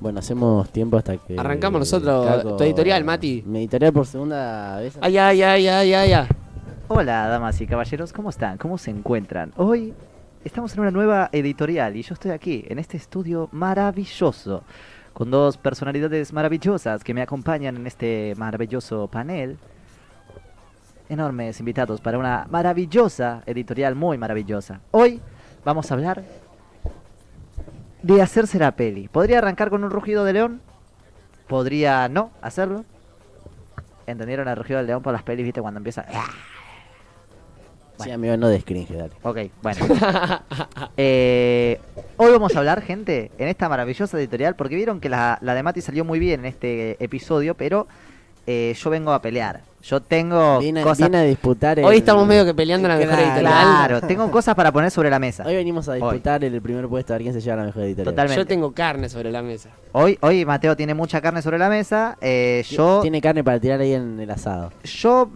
Bueno, hacemos tiempo hasta que. Arrancamos nosotros. Caco- Tu editorial, Mati. Mi editorial por segunda vez. Ay, ay, ay, ay, ay, ay. Hola, damas y caballeros, ¿cómo están? ¿Cómo se encuentran? Hoy estamos en una nueva editorial y yo estoy aquí, en este estudio maravilloso, con dos personalidades maravillosas que me acompañan en este maravilloso panel. Enormes invitados para una maravillosa editorial, muy maravillosa. Hoy vamos a hablar de hacerse la peli. ¿Podría arrancar con un rugido de león? ¿Podría no hacerlo? ¿Entendieron el rugido del león por las pelis, viste, cuando empieza... Sí, amigo, no descringe, dale. Ok, bueno. Eh, hoy vamos a hablar, gente, en esta maravillosa editorial, porque vieron que la, la de Mati salió muy bien en este episodio, pero eh, yo vengo a pelear. Yo tengo Viene, cosas... viene a disputar. el- Hoy estamos medio que peleando la mejor Claro. editorial. Claro, tengo cosas para poner sobre la mesa. Hoy venimos a disputar el primer puesto a ver quién se lleva la mejor editorial. Totalmente. Yo tengo carne sobre la mesa. Hoy, hoy Mateo tiene mucha carne sobre la mesa. eh, yo, Tiene carne para tirar ahí en el asado. yo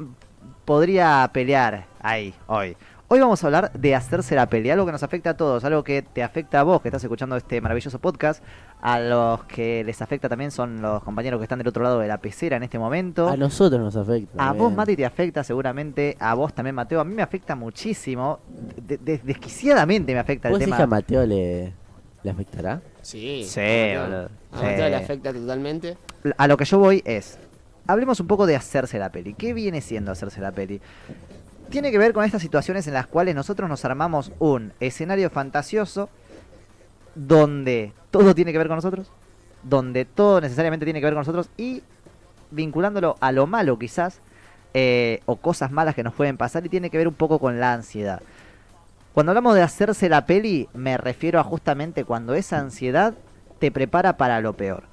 podría pelear ahí, hoy. Hoy vamos a hablar de hacerse la peli, algo que nos afecta a todos, algo que te afecta a vos que estás escuchando este maravilloso podcast, a los que les afecta también son los compañeros que están del otro lado de la pecera en este momento. A nosotros nos afecta. A vos, Mati, te afecta seguramente, a vos también, Mateo. A mí me afecta muchísimo, de- de- desquiciadamente me afecta el ¿Vos decís tema. a Mateo le, le afectará? Sí. Sí, a Mateo- boludo, A Mateo sí. le afecta totalmente. A lo que yo voy es, hablemos un poco de hacerse la peli. ¿Qué viene siendo hacerse la peli? Tiene que ver con estas situaciones en las cuales nosotros nos armamos un escenario fantasioso donde todo tiene que ver con nosotros, donde todo necesariamente tiene que ver con nosotros y vinculándolo a lo malo quizás, eh, o cosas malas que nos pueden pasar y tiene que ver un poco con la ansiedad. Cuando hablamos de hacerse la peli, me refiero a justamente cuando esa ansiedad te prepara para lo peor.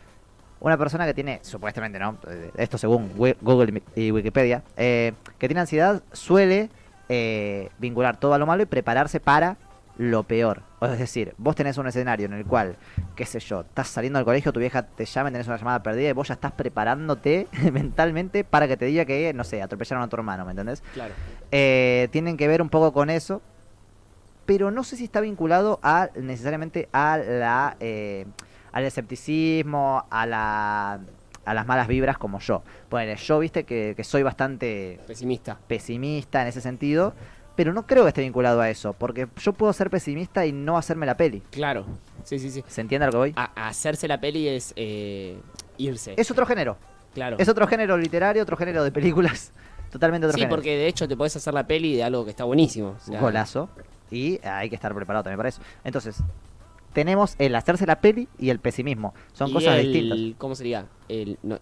Una persona que tiene, supuestamente, ¿no? Eh, Esto según Google y Wikipedia, eh, que tiene ansiedad suele eh, vincular todo a lo malo y prepararse para lo peor. O es decir, vos tenés un escenario en el cual, qué sé yo, estás saliendo del colegio, tu vieja te llama, tenés una llamada perdida y vos ya estás preparándote mentalmente para que te diga que, no sé, atropellaron a tu hermano, ¿me entendés? Claro. eh, tienen que ver un poco con eso, pero no sé si está vinculado a necesariamente a la eh, al escepticismo, a la a las malas vibras como yo. Bueno, yo viste que, que soy bastante Pesimista. pesimista en ese sentido, pero no creo que esté vinculado a eso, porque yo puedo ser pesimista y no hacerme la peli. Claro. Sí, sí, sí. ¿Se entiende a lo que voy? A, hacerse la peli es eh, irse. Es otro género, claro. es otro género literario, otro género de películas, totalmente otro Sí, género. porque de hecho te podés hacer la peli de algo que está buenísimo. o sea, golazo. Y hay que estar preparado también para eso. Entonces, tenemos el hacerse la peli y el pesimismo. Son y cosas el- distintas. ¿Cómo sería? El, no-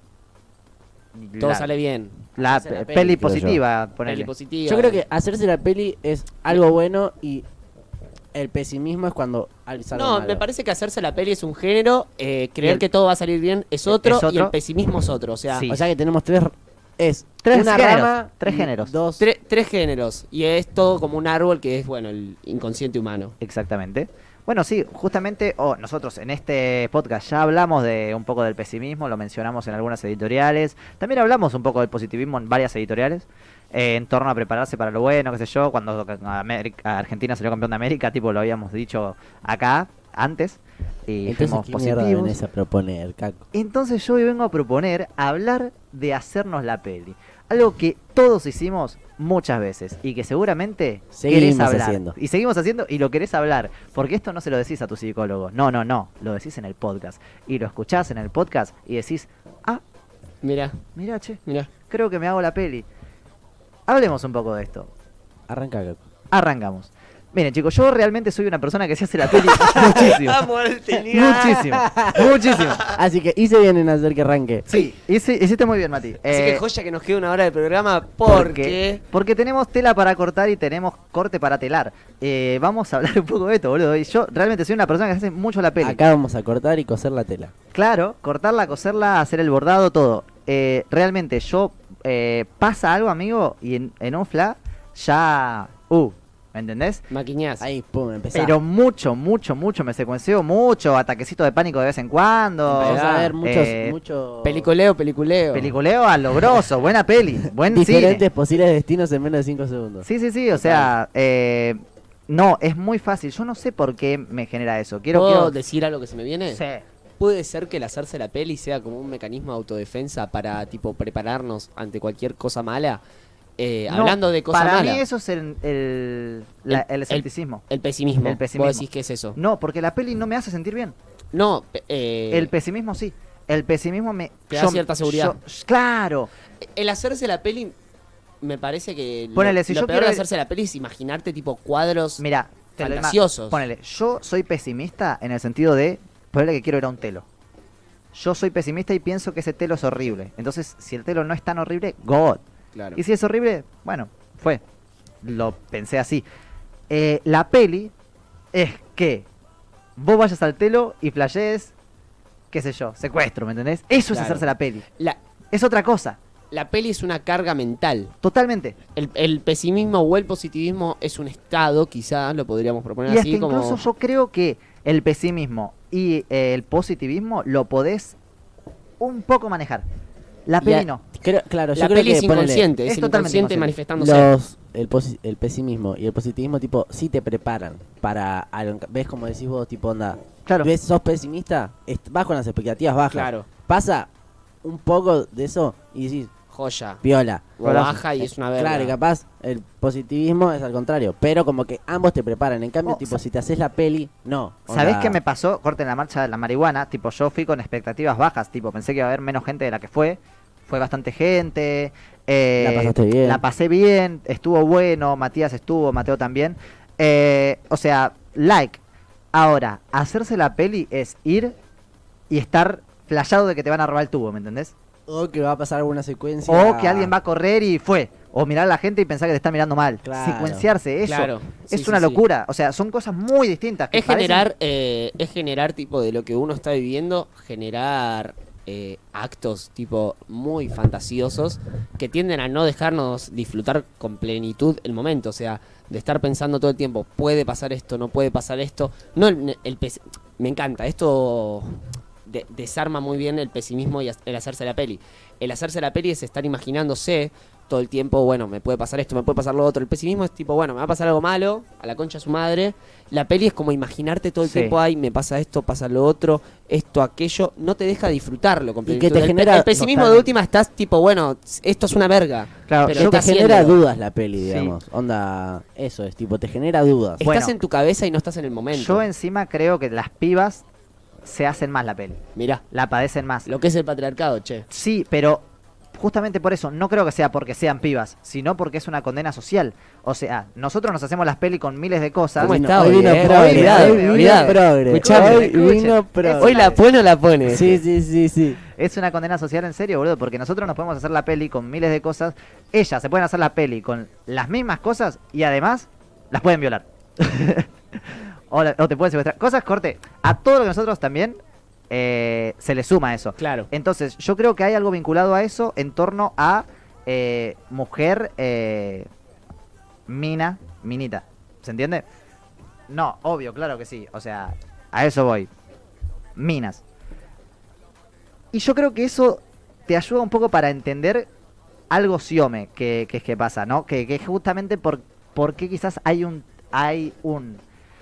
todo La, sale bien. la peli, yo. positiva, Peli positiva. Yo creo que hacerse la peli es algo bueno y el pesimismo es cuando No, malo. me parece que hacerse la peli es un género, eh, creer el- que todo va a salir bien es otro, es y el pesimismo es otro. O sea, Sí. O sea que tenemos tres. Es Tres una géneros, rama. tres géneros. Dos. tre- tres géneros. Y es todo como un árbol que es, bueno, el inconsciente humano. Exactamente. Bueno, sí, justamente oh, nosotros en este podcast ya hablamos de un poco del pesimismo, lo mencionamos en algunas editoriales. También hablamos un poco del positivismo en varias editoriales. eh, en torno a prepararse para lo bueno, qué sé yo, cuando América- Argentina salió campeón de América, tipo lo habíamos dicho acá antes. Y Entonces, fuimos ¿qué positivos. a proponer, Caco? Entonces yo hoy vengo a proponer hablar de hacernos la peli. Algo que todos hicimos muchas veces y que seguramente Seguimos querés hablar. haciendo. Y seguimos haciendo y lo querés hablar. Porque esto no se lo decís a tu psicólogo. No, no, no. Lo decís en el podcast. Y lo escuchás en el podcast y decís, ah, Mira, mira, che, mira. creo que me hago la peli. Hablemos un poco de esto. Arranca. Arrancamos. Miren, chicos, yo realmente soy una persona que se hace la peli muchísimo. muchísimo. Muchísimo. Así que hice bien en hacer que arranque. Sí, hice- hiciste muy bien, Mati. Así Eh, que joya que nos queda una hora de programa Porque, porque... porque tenemos tela para cortar y tenemos corte para telar. Eh, vamos a hablar un poco de esto, boludo. Y yo realmente soy una persona que hace mucho la peli. Acá vamos a cortar y coser la tela. Claro, cortarla, coserla, hacer el bordado, todo. Eh, realmente, yo eh, pasa algo, amigo, y en, en un fla ya. Uh, ¿me entendés? Maquiñás. Ahí, pum, empezá. Pero mucho, mucho, mucho me secuencio, mucho, ataquecito de pánico de vez en cuando. Empezás a ver muchos, Eh, mucho Peliculeo, peliculeo. Peliculeo a lo grosso, buena peli, buen diferentes cine. posibles destinos en menos de 5 segundos. Sí, sí, sí, o sea, eh, No, es muy fácil. Yo no sé por qué me genera eso. Quiero, ¿Puedo quiero... decir algo que se me viene? Sí. Puede ser que el hacerse la peli sea como un mecanismo de autodefensa para, tipo, prepararnos ante cualquier cosa mala. Eh, No, hablando de cosas Para malas. mí eso es el, el, la- El- el escepticismo. El pesimismo. El pesimismo. Vos decís que es eso. No, porque la peli no me hace sentir bien. No, eh, El pesimismo sí. El pesimismo me... Te da cierta seguridad. yo- claro. el hacerse la peli me parece que lo- Ponele, si lo yo peor quiero de hacerse la peli es imaginarte tipo cuadros Mira, lo fantasiosos. Ponele, yo soy pesimista en el sentido de... Ponele que quiero ir a un telo. Yo soy pesimista y pienso que ese telo es horrible. Entonces, si el telo no es tan horrible, God. Claro. Y si es horrible, bueno, fue. Lo pensé así. Eh, la peli es que vos vayas al telo y flashees, qué sé yo, secuestro, ¿me entendés? Eso es hacerse la peli. La, Es otra cosa, la peli es una carga mental. totalmente. El, el pesimismo o el positivismo es un estado, quizás lo podríamos proponer Y así como. incluso yo creo que el pesimismo y eh, el positivismo lo podés un poco manejar. La peli a- no. creo- claro, yo la creo peli que es ponele, inconsciente, es, es inconsciente manifestándose. los, el, posi- el pesimismo y el positivismo, tipo, sí te preparan para algo. ¿Ves como decís vos, tipo, onda? Claro. ¿Ves, sos pesimista? Vas con las expectativas bajas. Claro. Pasa un poco de eso y decís, Joya. viola. O baja y es una verga. Claro, y capaz el positivismo es al contrario, pero como que ambos te preparan. En cambio, Oh, tipo, si te haces la peli, no. ¿Sabés qué me pasó? Corte en la marcha de la marihuana. Tipo, yo fui con expectativas bajas. Tipo, pensé que iba a haber menos gente de la que fue. Fue bastante gente. eh, La pasaste bien. La pasé bien. Estuvo bueno. Matías estuvo. Mateo también. eh, o sea, like. Ahora, hacerse la peli es ir y estar flayado de que te van a robar el tubo, ¿me entendés? O que va a pasar alguna secuencia. O que alguien va a correr y fue. O mirar a la gente y pensar que te están mirando mal. Claro. Secuenciarse, eso. Claro. Es Sí, una sí. locura. O sea, son cosas muy distintas. que Es parecen- generar, eh, es generar tipo de lo que uno está viviendo, generar eh, actos tipo muy fantasiosos que tienden a no dejarnos disfrutar con plenitud el momento, o sea, de estar pensando todo el tiempo, puede pasar esto, no puede pasar esto, no el, me encanta, esto de- desarma muy bien el pesimismo y el hacerse la peli. El hacerse la peli es estar imaginándose todo el tiempo, bueno, me puede pasar esto, me puede pasar lo otro. El pesimismo es tipo, bueno, me va a pasar algo malo, a la concha de su madre. La peli es como imaginarte todo el Sí. tiempo, ay, me pasa esto, pasa lo otro, esto, aquello. No te deja disfrutarlo Y que te El genera- El, pesimismo de última estás tipo, bueno, esto es una verga. Claro, pero te genera dudas la peli, Sí. digamos. Onda, eso es, tipo, te genera dudas. Estás Bueno. en tu cabeza y no estás en el momento. Yo encima creo que las pibas se hacen más la peli. Mirá, La padecen más. lo que es el patriarcado, che. Sí, pero justamente por eso, no creo que sea porque sean pibas, sino porque es una condena social. O sea, nosotros nos hacemos las peli con miles de cosas. ¿Cómo Hoy está hoy hoy, vino progre, Hoy la pone o la pone. Sí, sí, sí, sí. Es una condena social en serio, boludo, porque nosotros nos podemos hacer la peli con miles de cosas. Ellas se pueden hacer la peli con las mismas cosas y además las pueden violar. o, la- o te pueden secuestrar. Cosas corte. A todo lo que nosotros también eh, se le suma eso. Claro. Entonces, yo creo que hay algo vinculado a eso en torno a eh, mujer, eh, mina, minita. ¿Se entiende? No, obvio, claro que sí. O sea, a eso voy. Minas. Y yo creo que eso te ayuda un poco para entender algo siome que, que es que pasa, ¿no? Que, que es justamente por, por qué quizás hay un hay un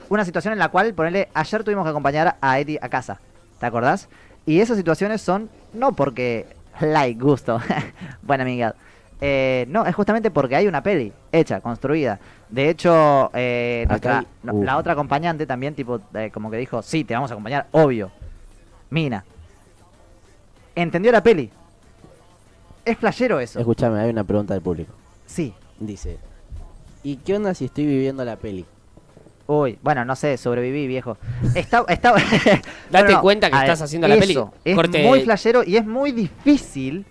una situación en la cual, ponele, ayer tuvimos que acompañar a Eddie a casa, ¿te acordás? Y esas situaciones son no porque like, gusto, buena amiga. Eh, no, es justamente porque hay una peli hecha, construida. De hecho, eh, nuestra- hay- uh. la otra acompañante también, tipo, eh, como que dijo, sí, te vamos a acompañar, obvio. Mina. ¿Entendió la peli? Es playero eso. Escúchame, hay una pregunta del público. Sí. Dice, ¿y qué onda si estoy viviendo la peli? Uy, bueno, no sé, sobreviví, viejo. Está, está... Date cuenta que ver, estás haciendo la peli. eso, Es Corte- muy flashero y es muy difícil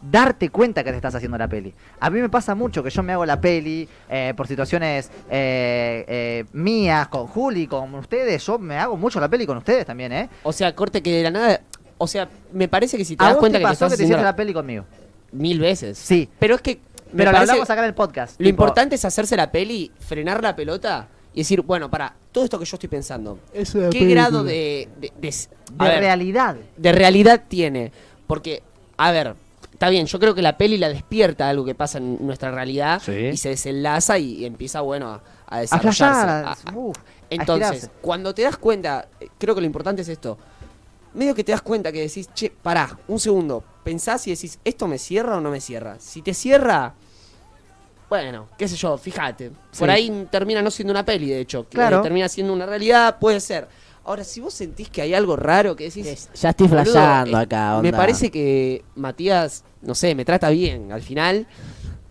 darte cuenta que te estás haciendo la peli. A mí me pasa mucho que yo me hago la peli eh, por situaciones eh, eh, mías, con Juli, con ustedes. Yo me hago mucho la peli con ustedes también, ¿eh? O sea, corte que de la nada. O sea, me parece que si te ¿A das cuenta te que te pasó estás que te haciendo hiciste la- la peli conmigo? mil veces. Sí. Pero es que. me Pero lo hablamos acá en el podcast. Lo tipo, importante es hacerse la peli, frenar la pelota y decir, bueno, para, todo esto que yo estoy pensando, ¿qué grado de, de, de- a De ver, realidad. de realidad tiene? Porque, a ver, está bien, yo creo que la peli la despierta algo que pasa en nuestra realidad Sí. y se desenlaza y, empieza, bueno, a, a A desarrollarse. flashear, a- a- uf, entonces, cuando te das cuenta, eh, creo que lo importante es esto. Medio que te das cuenta que decís, che, pará, un segundo. Pensás y decís, ¿esto me cierra o no me cierra? Si te cierra, bueno, qué sé yo, fíjate. Por ahí termina no siendo una peli, de hecho. que Claro. termina siendo una realidad, puede ser. Ahora, si vos sentís que hay algo raro que decís. Es- Ya estoy flasheando eh, acá, Me onda. parece que Matías, no sé, me trata bien. Al final.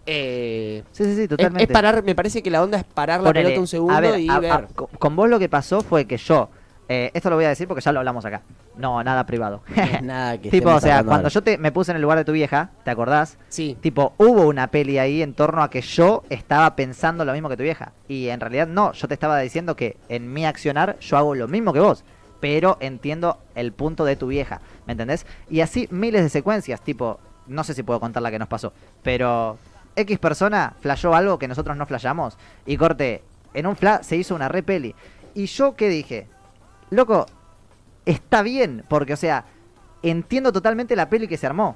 eh, Sí, sí, sí, totalmente. es parar, me parece que la onda es parar la Ponele, pelota un segundo a ver, y a- ver. a- con vos lo que pasó fue que yo, eh, esto lo voy a decir porque ya lo hablamos acá. No, nada privado. Nada que tipo, o sea, cuando yo te, me puse en el lugar de tu vieja, ¿te acordás? sí. Tipo, hubo una peli ahí en torno a que yo estaba pensando lo mismo que tu vieja. Y en realidad no, yo te estaba diciendo que en mi accionar yo hago lo mismo que vos. Pero entiendo el punto de tu vieja, ¿me entendés? Y así miles de secuencias, tipo, no sé si puedo contar la que nos pasó, pero X persona flashó algo que nosotros no flashamos. Y corte, en un flash se hizo una re peli. Y yo qué dije, loco, está bien, porque o sea, entiendo totalmente la peli que se armó.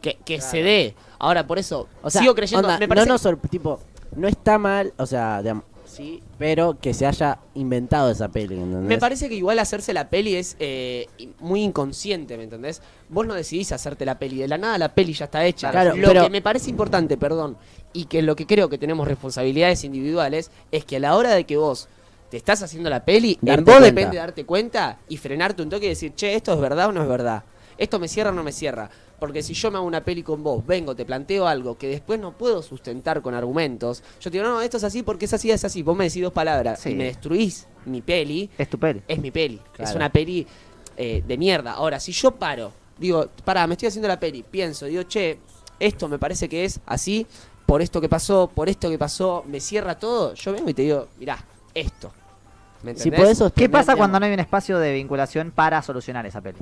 Que, que se dé. Ahora, por eso, O sea, sigo creyendo. onda, me parece no sorpre- tipo, no está mal, o sea, digamos, sí, pero que se haya inventado esa peli, ¿entendés? Me parece que igual hacerse la peli es eh, muy inconsciente, ¿me entendés? Vos no decidís hacerte la peli, de la nada la peli ya está hecha. Claro, lo pero- que me parece importante, perdón, y que lo que creo que tenemos responsabilidades individuales, es que a la hora de que vos te estás haciendo la peli, Darte en vos cuenta. depende de darte cuenta y frenarte un toque y decir, che, esto es verdad o no es verdad. Esto me cierra o no me cierra. Porque si yo me hago una peli con vos, vengo, te planteo algo que después no puedo sustentar con argumentos, yo te digo, no, esto es así porque es así, es así. Vos me decís dos palabras Sí. y me destruís mi peli, Es tu peli. es mi peli. Claro. Es una peli eh, de mierda. Ahora, si yo paro, digo, pará, me estoy haciendo la peli, pienso, digo, che, esto me parece que es así, por esto que pasó, por esto que pasó, me cierra todo, yo vengo y te digo, mirá, esto. ¿Me si entendés? podés ¿Qué pasa digamos, cuando no hay un espacio de vinculación para solucionar esa peli?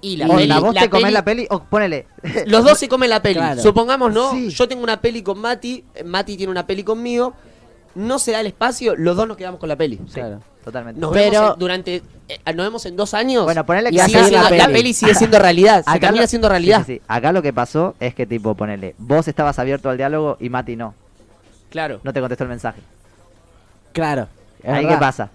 Y la peli, vos la te comés peli- la peli o ponele. Los dos se comen la peli. Claro. Supongamos, ¿no? Sí. Yo tengo una peli con Mati, eh, Mati tiene una peli conmigo, no se da el espacio, los dos nos quedamos con la peli. Sí, Claro. totalmente. Nos Pero- vemos en- durante. eh, nos vemos en dos años. Bueno, ponele que Y sigue seguir siendo- la la, peli. peli sigue siendo realidad. Se Acá termina lo- siendo sí, realidad. sí, sí. Acá lo que pasó es que, tipo, ponele, vos estabas abierto al diálogo y Mati no. Claro. No te contestó el mensaje. Claro. Ahí, verdad. ¿qué pasa?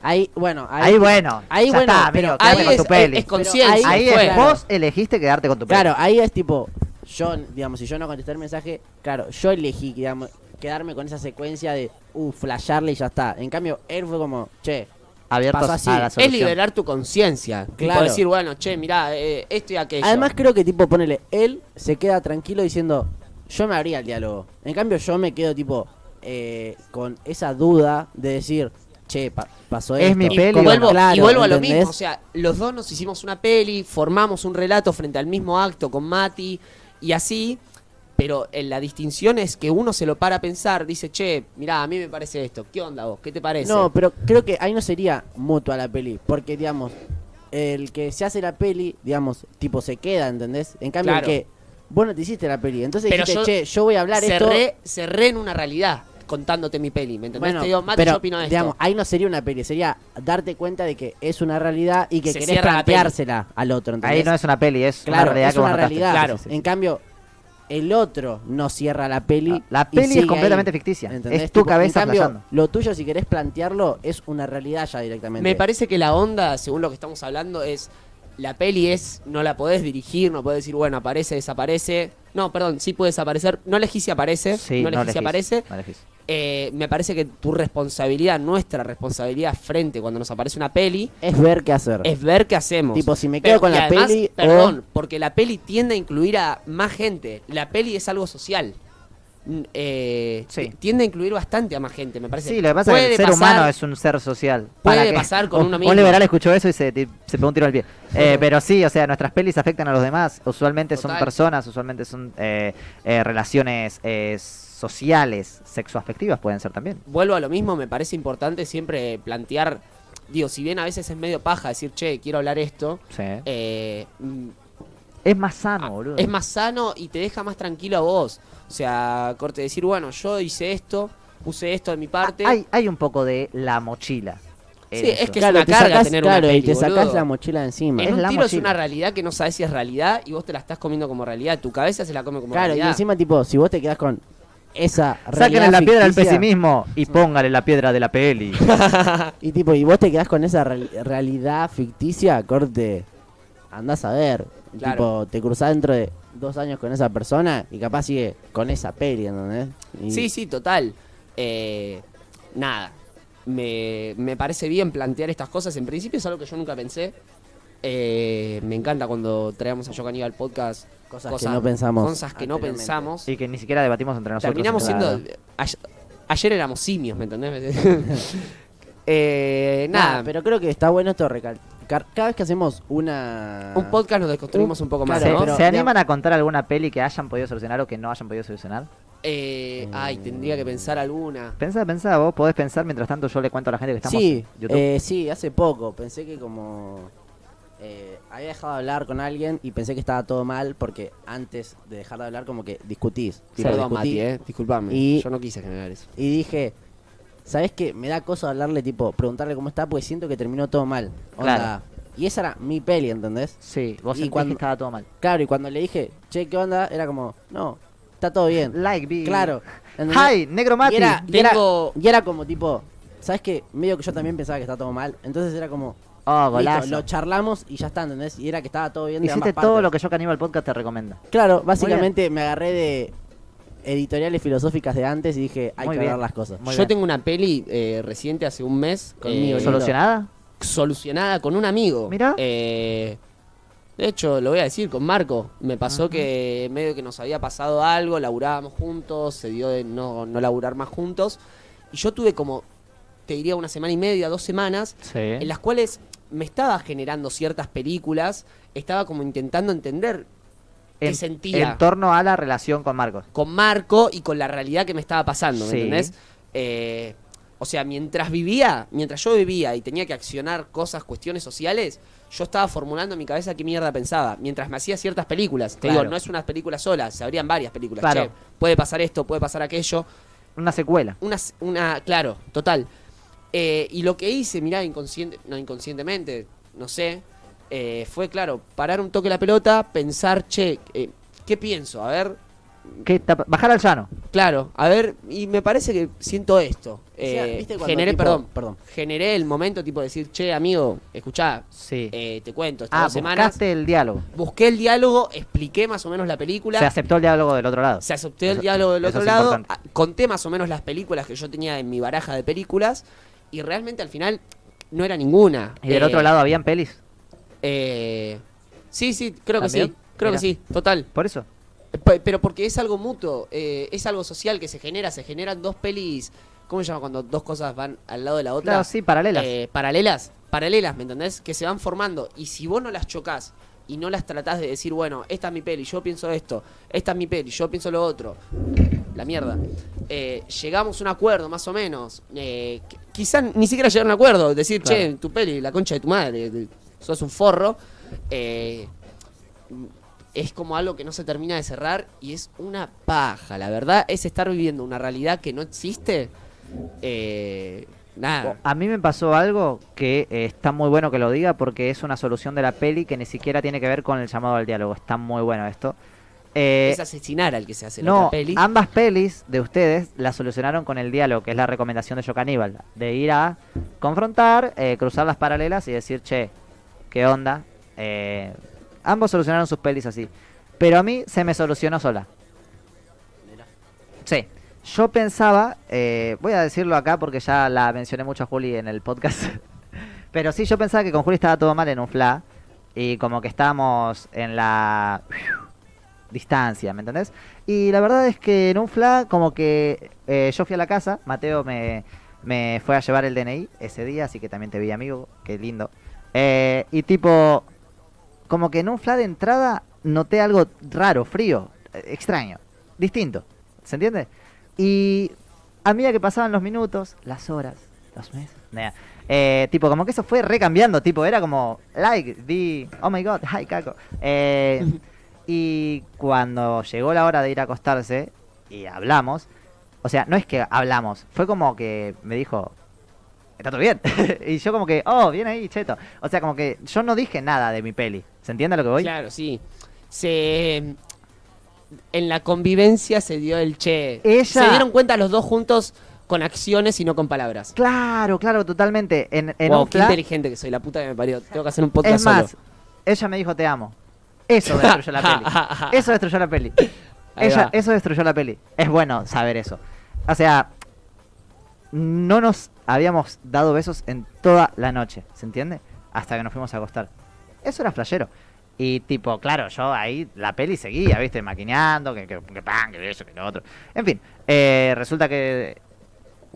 Ahí, bueno, ahí, Ahí, bueno. ahí, ya bueno, está, pero amigo, Ahí con es, tu peli. es- es conciencia. ahí- es, claro. vos elegiste quedarte con tu peli. Claro, ahí es tipo, yo, digamos, si yo no contesté el mensaje, claro, yo elegí, digamos, quedarme con esa secuencia de, uh, flashearle y ya está. En cambio, él fue como, che, Abiertos así. a la Es solución. Es liberar tu conciencia. Claro. Claro. decir, bueno, che, mirá, eh, esto y aquello. Además creo que tipo, ponele, él se queda tranquilo diciendo, yo me abría el diálogo. En cambio yo me quedo tipo, eh, con esa duda de decir, che, pa- pasó Es esto. mi y peli, vuelvo, Claro, y vuelvo a lo ¿entendés? mismo. O sea, los dos nos hicimos una peli, formamos un relato frente al mismo acto con Mati y así. Pero en la distinción es que uno se lo para a pensar, dice, che, mirá, a mí me parece esto. ¿Qué onda vos? ¿Qué te parece? No, pero creo que ahí no sería mutua la peli, porque digamos, el que se hace la peli, digamos, tipo se queda, ¿entendés? En cambio, Claro. el que vos no te hiciste la peli, entonces Pero dijiste, yo che, yo voy a hablar esto. cerré, cerré en una realidad contándote mi peli, ¿me entendés? Bueno, te digo, Mati, pero yo opino esto. digamos, ahí no sería una peli, sería darte cuenta de que es una realidad y que Se querés cierra la peli. planteársela al otro, ¿entendés? Ahí no es una peli, es claro, una realidad es que vos una notaste. realidad. Claro. Sí, sí, sí. En cambio, el otro no cierra la peli. La y peli es completamente ahí, ficticia. ¿entendés? Es tu Tipo, cabeza En cambio, flasheando. lo tuyo, si querés plantearlo, es una realidad ya directamente. Me parece que la onda, según lo que estamos hablando, es la peli es, no la podés dirigir, no podés decir, bueno, aparece, desaparece. No, perdón, sí puede desaparecer. No elegís si aparece, Sí, no elegís si aparece. no elegís. Eh, me parece que tu responsabilidad, nuestra responsabilidad frente cuando nos aparece una peli, Es ver qué hacer. es ver qué hacemos. Tipo, si me quedo Pero- con la además, peli o- Perdón, porque la peli tiende a incluir a más gente. La peli es algo social. Eh, Sí. Tiende a incluir bastante a más gente, me parece. Sí, lo que pasa es que el ser pasar- humano es un ser social. puede pasar con Un- uno Un liberal escuchó eso y se, se pegó un tiro al pie. Eh, pero sí, o sea, nuestras pelis afectan a los demás. Usualmente son personas, usualmente son eh, eh, relaciones eh, sociales, sexoafectivas pueden ser también. vuelvo a lo mismo, me parece importante siempre plantear, digo, si bien a veces es medio paja decir, che, quiero hablar esto, Sí. eh, mm, es más sano, boludo. es más sano y te deja más tranquilo a vos. O sea, corte, decir, bueno, yo hice esto, puse esto de mi parte. Ah, Hay, hay un poco de la mochila. Sí, es que- una te carga sacás- tener una claro, y peli, te sacás boludo. la mochila de encima. En Es un la tiro es mochila. una realidad que no sabes si es realidad y vos te la estás comiendo como realidad. Tu cabeza se la come como Claro, y realidad. encima, tipo, si vos te quedás con esa Sáquenle realidad la piedra al pesimismo y póngale la piedra de la peli. Y tipo, y vos te quedás con esa real- realidad ficticia, corte, andás a ver. Claro. Tipo, te cruzás dentro de dos años con esa persona y capaz sigue con esa peli, ¿entendés? Y- Sí, sí, total. Eh, nada. Me, me parece bien plantear estas cosas. En principio es algo que yo nunca pensé. Eh, me encanta cuando traemos a Yo Caníbal al podcast Cosas que no pensamos Cosas que no pensamos. y que ni siquiera debatimos entre nosotros. Terminamos siendo. Ayer, ayer éramos simios, ¿me entendés? eh, Nada, nada, pero creo que está bueno esto recalcar. Cada vez que hacemos una. un podcast nos desconstruimos un poco más, ¿Se, Claro, ¿no? pero- se animan a contar alguna peli que hayan podido solucionar o que no hayan podido solucionar? Eh, ay, tendría que pensar alguna. Pensá, pensá, vos podés pensar mientras tanto yo le cuento a la gente que estamos Sí, en YouTube. eh, sí, hace poco. Pensé que como. eh, había dejado de hablar con alguien y pensé que estaba todo mal porque antes de dejar de hablar, como que discutís. Tipo, Perdón, discutí. Mati, eh. Disculpame. Y- Yo no quise generar eso. Y dije, ¿sabes qué? Me da cosa hablarle, tipo, preguntarle cómo está, porque siento que terminó todo mal. Onda. Claro. Y esa era mi peli, ¿entendés? Sí, vos y cuando- que estaba todo mal. Claro, y cuando le dije, che, ¿qué onda? Era como, no, está todo bien. Like, be... Claro. ¿entendés? Hi, negro Mati. Y era, y era- Tengo- y era como tipo, ¿sabes qué? Medio que yo también pensaba que estaba todo mal. Entonces era como, Oh, listo, golazo. lo charlamos y ya está, ¿entendés? Y era que estaba todo bien de Hiciste ambas todo partes. lo que yo Caníbal Podcast te recomienda. Claro, básicamente me agarré de editoriales filosóficas de antes y dije, hay Muy que bien. hablar las cosas. Muy Yo bien. tengo una peli eh, reciente hace un mes. Conmigo, eh. ¿Solucionada? solucionada con un amigo. Mirá. Eh, de hecho, lo voy a decir con Marco. Me pasó que medio que nos había pasado algo, laburábamos juntos, se dio de no, no laburar más juntos. Y yo tuve como, te diría, una semana y media, dos semanas, Sí. en las cuales me estaba generando ciertas películas, estaba como intentando entender En, sentía en torno a la relación con Marcos. con Marco y con la realidad que me estaba pasando, ¿me Sí. entendés? Eh, o sea, mientras vivía, mientras yo vivía y tenía que accionar cosas, cuestiones sociales, yo estaba formulando en mi cabeza qué mierda pensaba. Mientras me hacía ciertas películas. Te Claro. digo, no es una película sola, se abrían varias películas. Claro. Che, puede pasar esto, puede pasar aquello. Una secuela. Una, una claro, total. Eh, y lo que hice, mirá, inconsciente, no inconscientemente, no sé, eh, fue, claro, parar un toque la pelota, pensar, che, eh, ¿qué pienso? A ver, ¿Qué Bajar al llano. Claro, a ver, y me parece que siento esto. sea, Eh, ¿viste cuando generé, tipo- perdón, perdón. generé el momento tipo de decir, che, amigo, escuchá, Sí. eh, te cuento, estas ah, dos semanas buscaste el diálogo. busqué el diálogo, expliqué más o menos la película, Se aceptó el diálogo del otro lado. se aceptó el Eso- diálogo del otro lado, importante. a- conté más o menos las películas que yo tenía en mi baraja de películas, y realmente al final no era ninguna. ¿Y del Eh, otro lado habían pelis? Eh, sí, sí, creo que sí, creo Mira. que sí, total. Por eso. Pe- Pero porque es algo mutuo, eh, es algo social que se genera, se generan dos pelis, ¿cómo se llama cuando dos cosas van al lado de la otra? Claro, sí, paralelas. Eh, paralelas, paralelas, ¿me entendés? Que se van formando y si vos no las chocas y no las tratás de decir, bueno, esta es mi peli, yo pienso esto, esta es mi peli, yo pienso lo otro, la mierda. Eh, llegamos a un acuerdo más o menos, eh, qu- quizás ni siquiera llegar a un acuerdo, decir, Claro. che, tu peli, la concha de tu madre, sos un forro. eh, es como algo que no se termina de cerrar y es una paja, la verdad, es estar viviendo una realidad que no existe. Eh, nada. A mí me pasó algo que eh, está muy bueno que lo diga porque es una solución de la peli que ni siquiera tiene que ver con el llamado al diálogo. Está muy bueno esto. Eh, es asesinar al que se hace la no, otra peli. ambas pelis de ustedes la solucionaron con el diálogo, que es la recomendación de Yo Caníbal, de ir a confrontar, eh, cruzar las paralelas y decir, che, ¿qué onda? Eh, ambos solucionaron sus pelis así. Pero a mí se me solucionó sola. Sí. Yo pensaba, eh, voy a decirlo acá porque ya la mencioné mucho a Juli en el podcast. Pero sí, yo pensaba que con Juli estaba todo mal en un fla. Y como que estábamos en la distancia, ¿me entendés? Y la verdad es que en un fla, como que eh, yo fui a la casa, Mateo me, me fue a llevar el DNI ese día, así que también te vi, amigo, qué lindo. Eh, y tipo, como que en un fla de entrada noté algo raro, frío, eh, extraño, distinto, ¿se entiende? Y a medida que pasaban los minutos, las horas, los meses, eh, tipo, como que eso fue recambiando, tipo, era como, like, di, oh my god, hi, caco. Eh, y cuando llegó la hora de ir a acostarse y hablamos, o sea, no es que hablamos, fue como que me dijo, está todo bien. y yo como que, oh, bien ahí, cheto. O sea, como que yo no dije nada de mi peli. ¿Se entiende a lo que voy? Claro, sí. Se. En la convivencia se dio el che. Ella- Se dieron cuenta los dos juntos con acciones y no con palabras. Claro, claro, totalmente. En, en wow, un qué inteligente que soy, la puta que me parió. Tengo que hacer un podcast Es más, solo. ella me dijo te amo. Eso destruyó la peli. Eso destruyó la peli. Ella, eso destruyó la peli. Es bueno saber eso. O sea, no nos habíamos dado besos en toda la noche, ¿se entiende? Hasta que nos fuimos a acostar. Eso era flashero. Y tipo, claro, yo ahí la peli seguía, ¿viste? Maquineando, que, que, que pan, que eso, que lo otro. En fin, eh, resulta que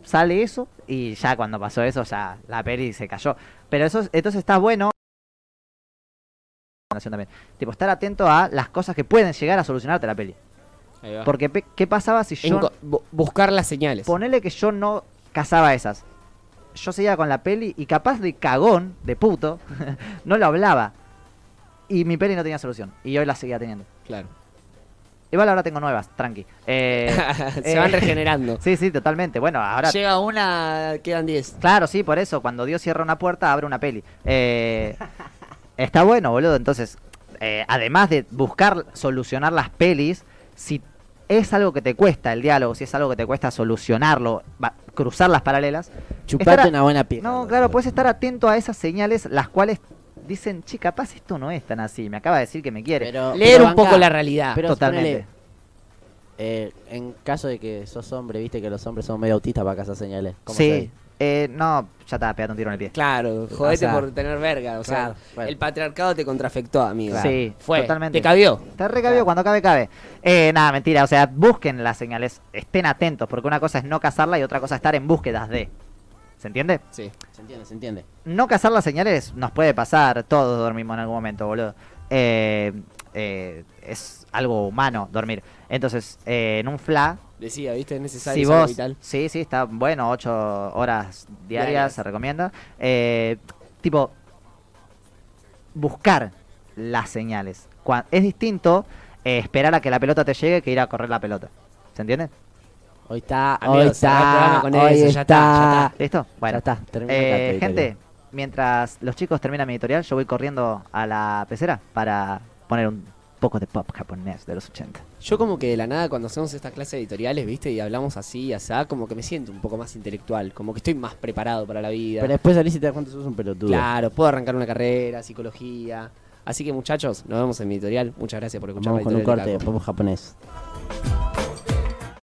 sale eso y ya cuando pasó eso, ya la peli se cayó. Pero eso, entonces está bueno. También. Tipo, estar atento a las cosas que pueden llegar a solucionarte la peli. Porque, ¿qué pasaba si yo... Enco- buscar las señales. Ponele que yo no cazaba esas. Yo seguía con la peli y capaz de cagón, de puto, no lo hablaba. Y mi peli no tenía solución. Y hoy la seguía teniendo. Claro. Igual ahora tengo nuevas, tranqui. Eh, Se eh, van regenerando. sí, sí, totalmente. Bueno, ahora... Llega una, quedan 10. Claro, sí, por eso. Cuando Dios cierra una puerta, abre una peli. Eh, está bueno, boludo. Entonces, eh, además de buscar solucionar las pelis, si es algo que te cuesta el diálogo, si es algo que te cuesta solucionarlo, va- cruzar las paralelas, Chupate Estar una buena pieza. No, claro, puedes estar atento a esas señales, las cuales dicen, che, capaz esto no es tan así, me acaba de decir que me quiere. Pero- Leer pero un poco la realidad. Pero Totalmente. ponele, eh, en caso de que sos hombre, viste que los hombres son medio autistas para cazar señales. ¿Cómo sí, sabés? Eh, no, ya estaba pegando un tiro en el pie. Claro, jodete sea, por tener verga. O claro, sea, bueno. el patriarcado te contrafectó, amigo. Sí, Fue. totalmente. Te cabió. Te recabió cuando cabe, cabe. Eh, nada, mentira, o sea, busquen las señales, estén atentos, porque una cosa es no cazarla y otra cosa es estar en búsquedas de. ¿Se entiende? Sí. Se entiende, se entiende. No cazar las señales nos puede pasar, todos dormimos en algún momento, boludo. Eh, eh, es algo humano dormir. Entonces, eh, en un fla, Decía, ¿viste? Es necesario. si vos, vital. sí, sí, está bueno, 8 horas diarias, Diarias. se recomienda. Eh, tipo, buscar las señales. Es distinto eh, esperar a que la pelota te llegue que ir a correr la pelota. ¿Se entiende? Hoy está, Amigo, hoy está, con hoy eso, ya está, ya está. ¿Listo? Bueno, Ya está, Eh, gente, mientras los chicos terminan mi editorial, yo voy corriendo a la pecera para poner un poco de pop japonés de los 80. Yo como que de la nada cuando hacemos estas clases editoriales, ¿viste? Y hablamos así y así, como que me siento un poco más intelectual, como que estoy más preparado para la vida. Pero después salís y te das cuenta sos un pelotudo. Claro, puedo arrancar una carrera, psicología. Así que muchachos, nos vemos en mi editorial. Muchas gracias por escuchar Vamos con un corte de pop japonés.